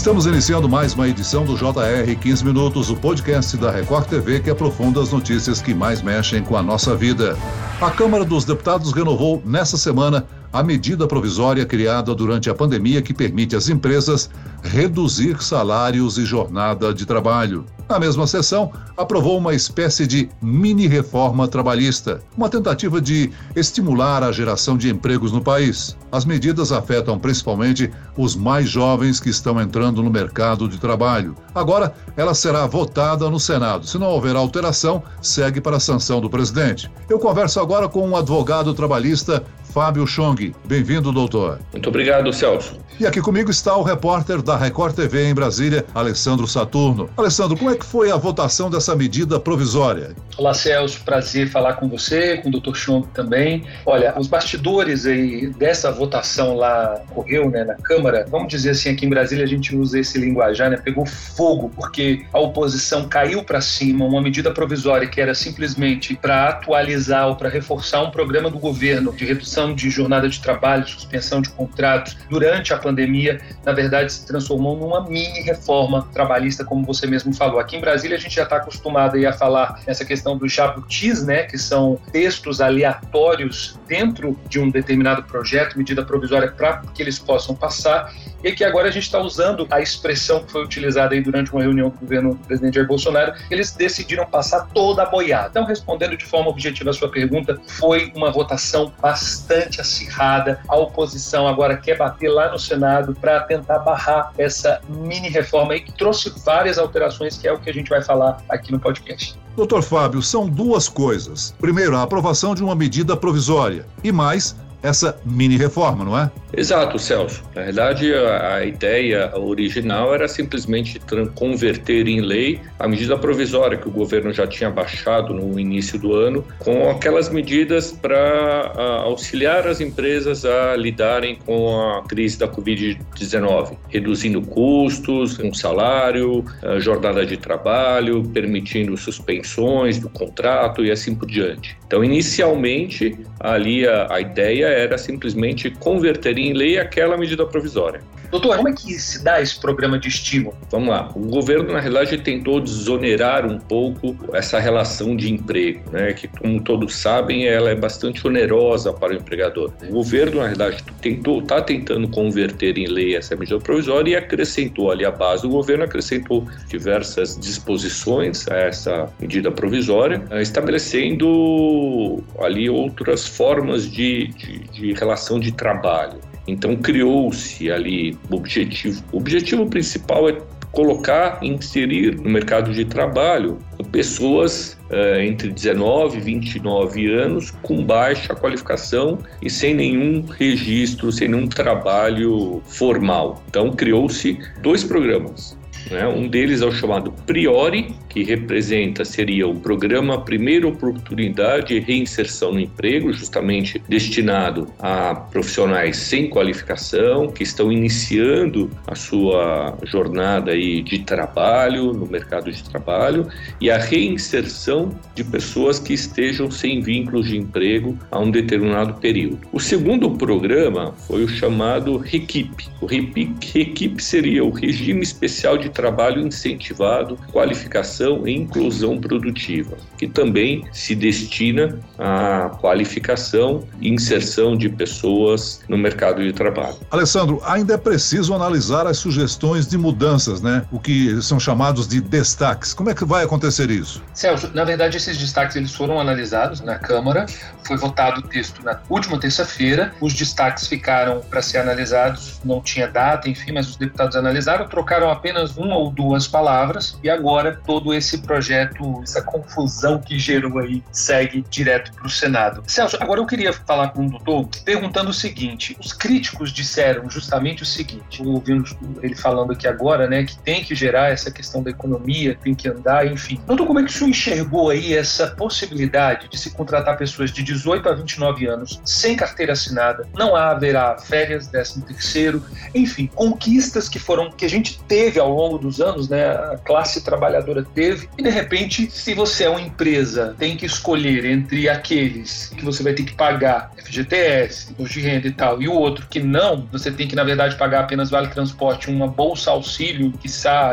Estamos iniciando mais uma edição do JR 15 Minutos, o podcast da Record TV que aprofunda as notícias que mais mexem com a nossa vida. A Câmara dos Deputados renovou nesta semana a medida provisória criada durante a pandemia que permite às empresas reduzir salários e jornada de trabalho. Na mesma sessão, aprovou uma espécie de mini-reforma trabalhista, uma tentativa de estimular a geração de empregos no país. As medidas afetam principalmente os mais jovens que estão entrando no mercado de trabalho. Agora, ela será votada no Senado. Se não houver alteração, segue para a sanção do presidente. Eu converso agora com um advogado trabalhista Fábio Chong. Bem-vindo, doutor. Muito obrigado, Celso. E aqui comigo está o repórter da Record TV em Brasília, Alessandro Saturno. Alessandro, como é que foi a votação dessa medida provisória? Olá, Celso. Prazer falar com você, com o doutor Chong também. Olha, os bastidores aí dessa votação lá correu, né, na Câmara. Vamos dizer assim, aqui em Brasília a gente usa esse linguajar, né? Pegou fogo porque a oposição caiu para cima uma medida provisória que era simplesmente para atualizar ou para reforçar um programa do governo de redução suspensão de jornada de trabalho, suspensão de contratos durante a pandemia, na verdade se transformou numa mini reforma trabalhista, como você mesmo falou. Aqui em Brasília a gente já está acostumado a falar nessa questão dos jabutis, né, que são textos aleatórios dentro de um determinado projeto, medida provisória para que eles possam passar e que agora a gente está usando a expressão que foi utilizada aí durante uma reunião com o governo do presidente Jair Bolsonaro, eles decidiram passar toda a boiada. Então, respondendo de forma objetiva a sua pergunta, foi uma votação bastante acirrada. A oposição agora quer bater lá no Senado para tentar barrar essa mini reforma aí que trouxe várias alterações, que é o que a gente vai falar aqui no podcast. Doutor Fábio, são duas coisas. Primeiro, a aprovação de uma medida provisória e mais essa mini reforma, não é? Exato, Celso. Na verdade, a, ideia original era simplesmente converter em lei a medida provisória que o governo já tinha baixado no início do ano, com aquelas medidas para auxiliar as empresas a lidarem com a crise da Covid-19, reduzindo custos, um salário, jornada de trabalho, permitindo suspensões do contrato e assim por diante. Então, inicialmente, ali a, a ideia era simplesmente converter em lei aquela medida provisória. Doutor, como é que se dá esse programa de estímulo? Vamos lá. O governo, na realidade, tentou desonerar um pouco essa relação de emprego, né? que, como todos sabem, ela é bastante onerosa para o empregador. O governo, na realidade, tentou, está tentando converter em lei essa medida provisória e acrescentou ali a base do governo, acrescentou diversas disposições a essa medida provisória, estabelecendo ali outras formas de, de, de relação de trabalho. Então criou-se ali o objetivo. O objetivo principal é colocar, inserir no mercado de trabalho pessoas uh, entre 19 e 29 anos com baixa qualificação e sem nenhum registro, sem nenhum trabalho formal. Então criou-se dois programas. Né? Um deles é o chamado Priori, que representa, seria o programa Primeira Oportunidade e Reinserção no Emprego, justamente destinado a profissionais sem qualificação, que estão iniciando a sua jornada aí de trabalho, no mercado de trabalho, e a reinserção de pessoas que estejam sem vínculos de emprego a um determinado período. O segundo programa foi o chamado REQIP. O REQIP seria o Regime Especial de Trabalho Incentivado, Qualificação e inclusão produtiva, que também se destina à qualificação e inserção de pessoas no mercado de trabalho. Alessandro, ainda é preciso analisar as sugestões de mudanças, né? O que são chamados de destaques. Como é que vai acontecer isso? Celso, na verdade esses destaques eles foram analisados na Câmara, foi votado o texto na última terça-feira, os destaques ficaram para ser analisados, não tinha data, enfim, mas os deputados analisaram, trocaram apenas uma ou duas palavras e agora todo esse projeto, essa confusão que gerou aí, segue direto para o Senado. Celso, agora eu queria falar com o doutor perguntando o seguinte: os críticos disseram justamente o seguinte, ouvindo ele falando aqui agora, né, que tem que gerar essa questão da economia, tem que andar, enfim. Doutor, como é que o senhor enxergou aí essa possibilidade de se contratar pessoas de 18 a 29 anos sem carteira assinada? Não haverá férias, 13 terceiro, enfim, conquistas que foram que a gente teve ao longo longo dos anos, né, a classe trabalhadora teve, e de repente, se você é uma empresa, tem que escolher entre aqueles que você vai ter que pagar FGTS, imposto de renda e tal, e o outro que não, você tem que, na verdade, pagar apenas vale transporte, uma bolsa auxílio, que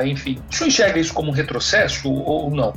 enfim. Senhor enxerga isso como um retrocesso ou não?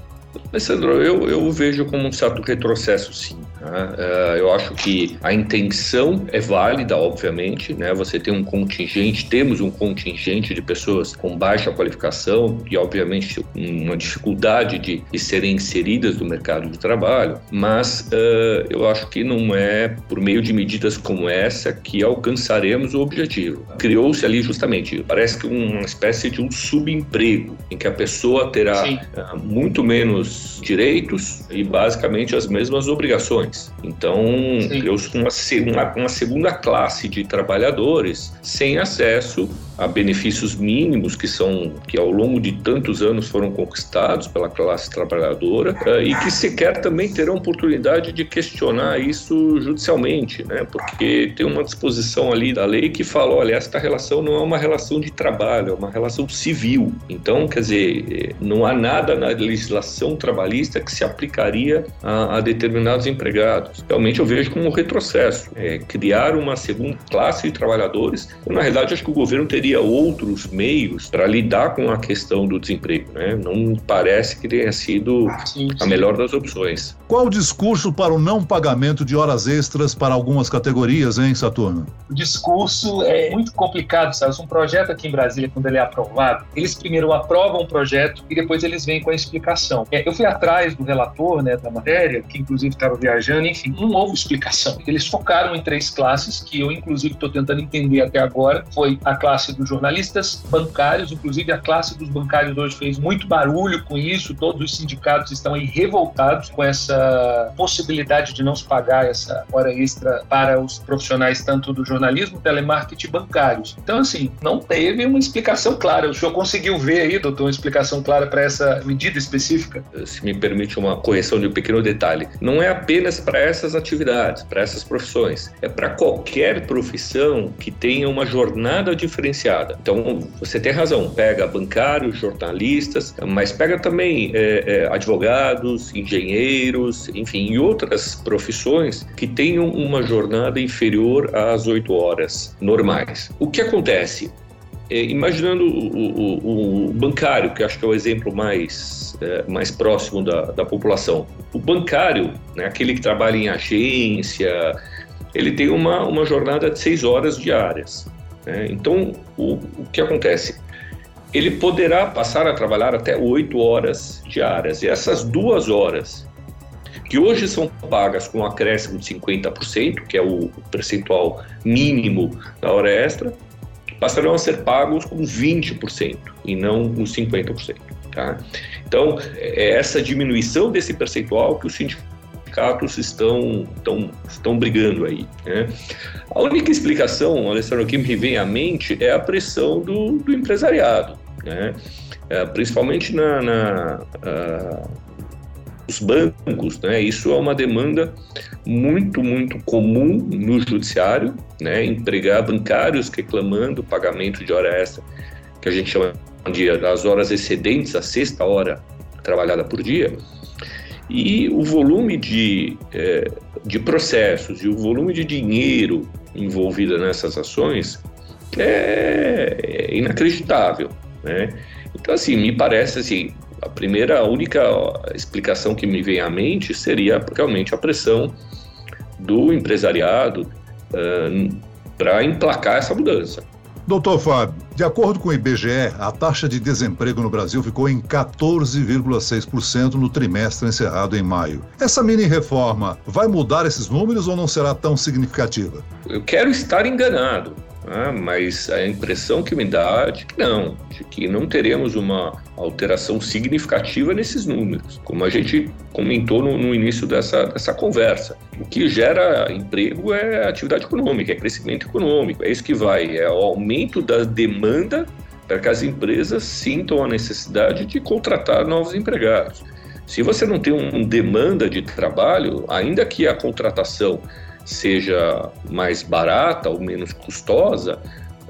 Alessandro, eu, eu vejo como um certo retrocesso, sim. Né? É, eu acho que a intenção é válida, obviamente. Né? Você tem um contingente, temos um contingente de pessoas com baixa qualificação e, obviamente, uma dificuldade de, de serem inseridas no mercado de trabalho, mas uh, eu acho que não é por meio de medidas como essa que alcançaremos o objetivo. Criou-se ali justamente, parece que uma espécie de um subemprego, em que a pessoa terá uh, muito menos direitos e basicamente as mesmas obrigações. Então, criou-se uma, uma, uma segunda classe de trabalhadores sem acesso a benefícios mínimos que são que ao longo de tantos anos foram conquistados pela classe trabalhadora uh, e que sequer também terão oportunidade de questionar isso judicialmente, né? Porque tem uma disposição ali da lei que fala, olha, esta relação não é uma relação de trabalho, é uma relação civil. Então, quer dizer, eh, não há nada na legislação trabalhista que se aplicaria a, a determinados empregados. Realmente eu vejo como um retrocesso, é, criar uma segunda classe de trabalhadores. Na realidade, acho que o governo teria outros meios para lidar com a questão do desemprego. Né? Não parece que tenha sido sim, sim. a melhor das opções. Qual o discurso para o não pagamento de horas extras para algumas categorias, hein, Saturno? O discurso é muito complicado, sabe? Um projeto aqui em Brasília, quando ele é aprovado, eles primeiro aprovam o projeto e depois eles vêm com a explicação. É, eu fui atrás do relator né, da matéria, que inclusive estava viajando, enfim, não houve explicação. Eles focaram em três classes, que eu inclusive estou tentando entender até agora. Foi a classe dos jornalistas bancários, inclusive a classe dos bancários hoje fez muito barulho com isso, todos os sindicatos estão aí revoltados com essa possibilidade de não se pagar essa hora extra para os profissionais tanto do jornalismo, telemarketing bancários. Então, assim, não teve uma explicação clara. O senhor conseguiu ver aí, doutor, uma explicação clara para essa medida específica? Se me permite uma correção de um pequeno detalhe, não é apenas para essas atividades, para essas profissões, é para qualquer profissão que tenha uma jornada diferenciada então, você tem razão, pega bancários, jornalistas, mas pega também é, é, advogados, engenheiros, enfim, e outras profissões que tenham uma jornada inferior às oito horas normais. O que acontece? É, imaginando o, o, o, bancário, que acho que é o exemplo mais, é, mais próximo da, da população. O bancário, né, aquele que trabalha em agência, ele tem uma, uma jornada de seis horas diárias. Né? Então, o, o que acontece? Ele poderá passar a trabalhar até oito horas diárias, e essas duas horas, que hoje são pagas com um acréscimo de 50%, que é o percentual mínimo da hora extra, passarão a ser pagos com 20% e não com 50%. Tá? Então, é essa diminuição desse percentual que o sindicato sindicatos estão, estão, estão brigando aí. Né? A única explicação, Alessandro, que me vem à mente é a pressão do, do empresariado, né? É, principalmente na, na os bancos, né? Isso é uma demanda muito, muito comum no judiciário, né? Empregar bancários reclamando pagamento de hora extra, que a gente chama de das horas excedentes a sexta hora trabalhada por dia. E o volume de, é, de processos e o volume de dinheiro envolvido nessas ações é, é inacreditável, né? Então, assim, me parece assim, a primeira, a única explicação que me vem à mente seria realmente a pressão do empresariado uh, para emplacar essa mudança. Doutor Fábio, de acordo com o IBGE, a taxa de desemprego no Brasil ficou em 14,6% no trimestre encerrado em maio. Essa mini reforma vai mudar esses números ou não será tão significativa? Eu quero estar enganado. Ah, mas a impressão que me dá é de que não, de que não teremos uma alteração significativa nesses números, como a gente comentou no, no início dessa, dessa conversa. O que gera emprego é atividade econômica, é crescimento econômico, é isso que vai, é o aumento da demanda para que as empresas sintam a necessidade de contratar novos empregados. Se você não tem uma um demanda de trabalho, ainda que a contratação seja mais barata ou menos custosa,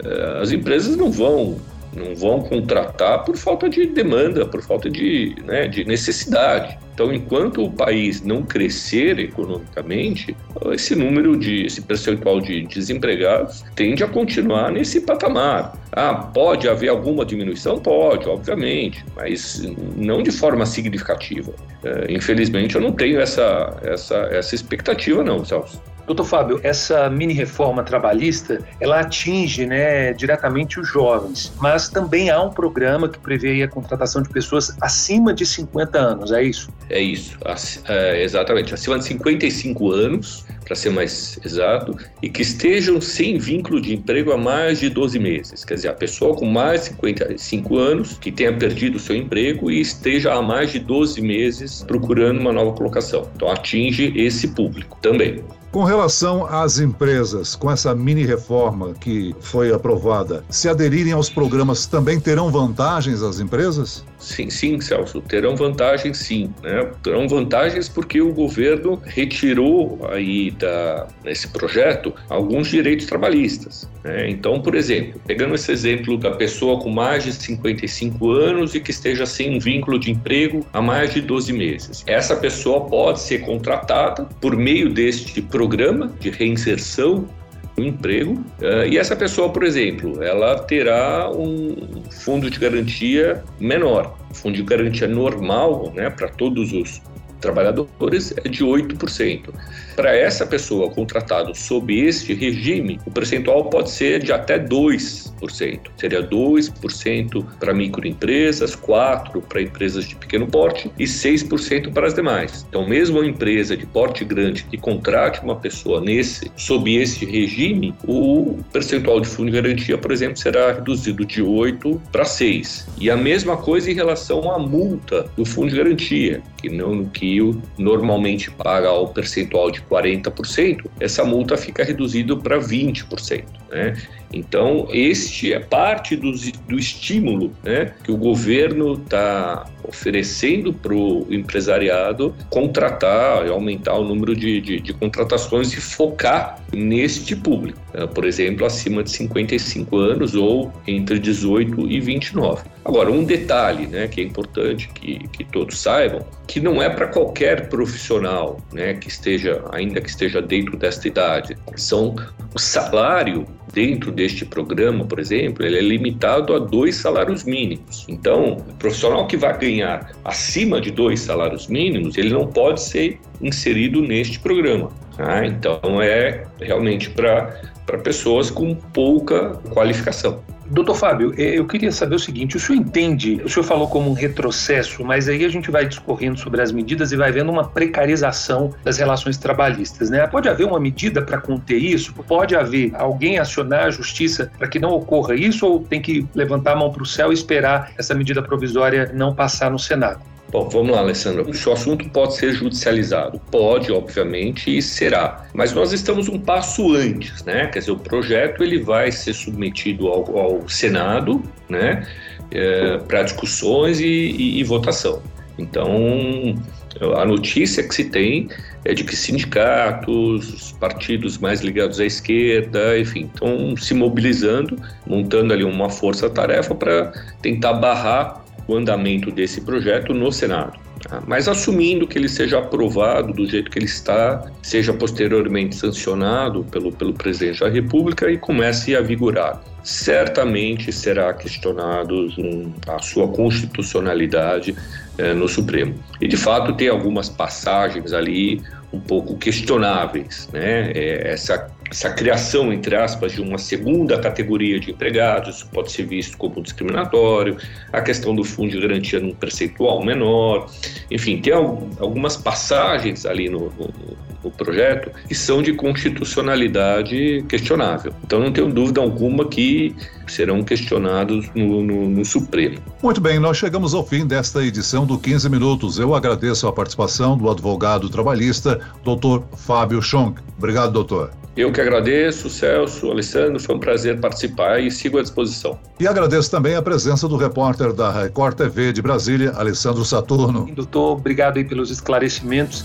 eh, as empresas não vão não vão contratar por falta de demanda, por falta de, né, de necessidade. Então, enquanto o país não crescer economicamente, esse número de, esse percentual de desempregados tende a continuar nesse patamar. Ah, pode haver alguma diminuição? Pode, obviamente, mas não de forma significativa. É, infelizmente, eu não tenho essa, essa, essa expectativa, não, Celso. Doutor Fábio, essa mini reforma trabalhista, ela atinge né, diretamente os jovens, mas também há um programa que prevê a contratação de pessoas acima de 50 anos, é isso? É isso, é, exatamente, acima de 55 anos, para ser mais exato, e que estejam sem vínculo de emprego há mais de 12 meses. Quer dizer, a pessoa com mais de 55 anos, que tenha perdido o seu emprego e esteja há mais de 12 meses procurando uma nova colocação. Então, atinge esse público também. Com relação às empresas, com essa mini reforma que foi aprovada, se aderirem aos programas também terão vantagens as empresas? Sim, sim, Celso, terão vantagens sim, né? Terão vantagens porque o governo retirou aí da, nesse projeto alguns direitos trabalhistas. Né? Então, por exemplo, pegando esse exemplo da pessoa com mais de 55 anos e que esteja sem um vínculo de emprego há mais de 12 meses. Essa pessoa pode ser contratada por meio deste programa de reinserção no emprego uh, e essa pessoa, por exemplo, ela terá um fundo de garantia menor. Fundo de garantia normal, né, para todos os trabalhadores é de 8%. Para essa pessoa contratada sob este regime, o percentual pode ser de até 2%. Seria 2% para microempresas, 4% para empresas de pequeno porte e 6% para as demais. Então, mesmo a empresa de porte grande que contrate uma pessoa nesse, sob esse regime, o percentual de fundo de garantia, por exemplo, será reduzido de 8 para 6. E a mesma coisa em relação à multa do fundo de garantia, que não que normalmente paga o percentual de 40%, essa multa fica reduzida para 20%. Né? Então, este é parte do, do estímulo né, que o governo está oferecendo para o empresariado contratar e aumentar o número de, de, de, contratações e focar neste público, né? por exemplo, acima de 55 anos ou entre 18 e 29. Agora, um detalhe né, que é importante que, que todos saibam, que não é para qualquer profissional né, que esteja, ainda que esteja dentro desta idade, são o salário dentro deste programa, por exemplo, ele é limitado a dois salários mínimos. Então, o profissional que vai ganhar acima de dois salários mínimos, ele não pode ser inserido neste programa. Tá? Então, é realmente para pessoas com pouca qualificação. Doutor Fábio, é, eu queria saber o seguinte: o senhor entende, o senhor falou como um retrocesso, mas aí a gente vai discorrendo sobre as medidas e vai vendo uma precarização das relações trabalhistas, né? Pode haver uma medida para conter isso? Pode haver alguém acionar a justiça para que não ocorra isso ou tem que levantar a mão para o céu e esperar essa medida provisória não passar no Senado? Bom, vamos lá, Alessandro. O assunto pode ser judicializado? Pode, obviamente, e será. Mas nós estamos um passo antes, né? Quer dizer, o projeto ele vai ser submetido ao, ao Senado, né? É, para discussões e, e, e votação. Então, a notícia que se tem é de que sindicatos, os partidos mais ligados à esquerda, enfim, estão se mobilizando, montando ali uma força-tarefa para tentar barrar o andamento desse projeto no Senado. Tá? Mas assumindo que ele seja aprovado do jeito que ele está, seja posteriormente sancionado pelo, pelo presidente da República e comece a vigorar. Certamente será questionado a sua constitucionalidade eh, no Supremo. E de fato tem algumas passagens ali um pouco questionáveis, né? É, essa essa criação, entre aspas, de uma segunda categoria de empregados pode ser visto como discriminatório, a questão do fundo de garantia num percentual menor, enfim, tem algumas passagens ali no, no, no projeto que são de constitucionalidade questionável. Então, não tenho dúvida alguma que serão questionados no, no, no, Supremo. Muito bem, nós chegamos ao fim desta edição do 15 Minutos. Eu agradeço a participação do advogado trabalhista, doutor Fábio Schonk. Obrigado, doutor. Eu que agradeço, Celso, Alessandro, foi um prazer participar e sigo à disposição. E agradeço também a presença do repórter da Record TV de Brasília, Alessandro Saturno. Doutor, obrigado aí pelos esclarecimentos.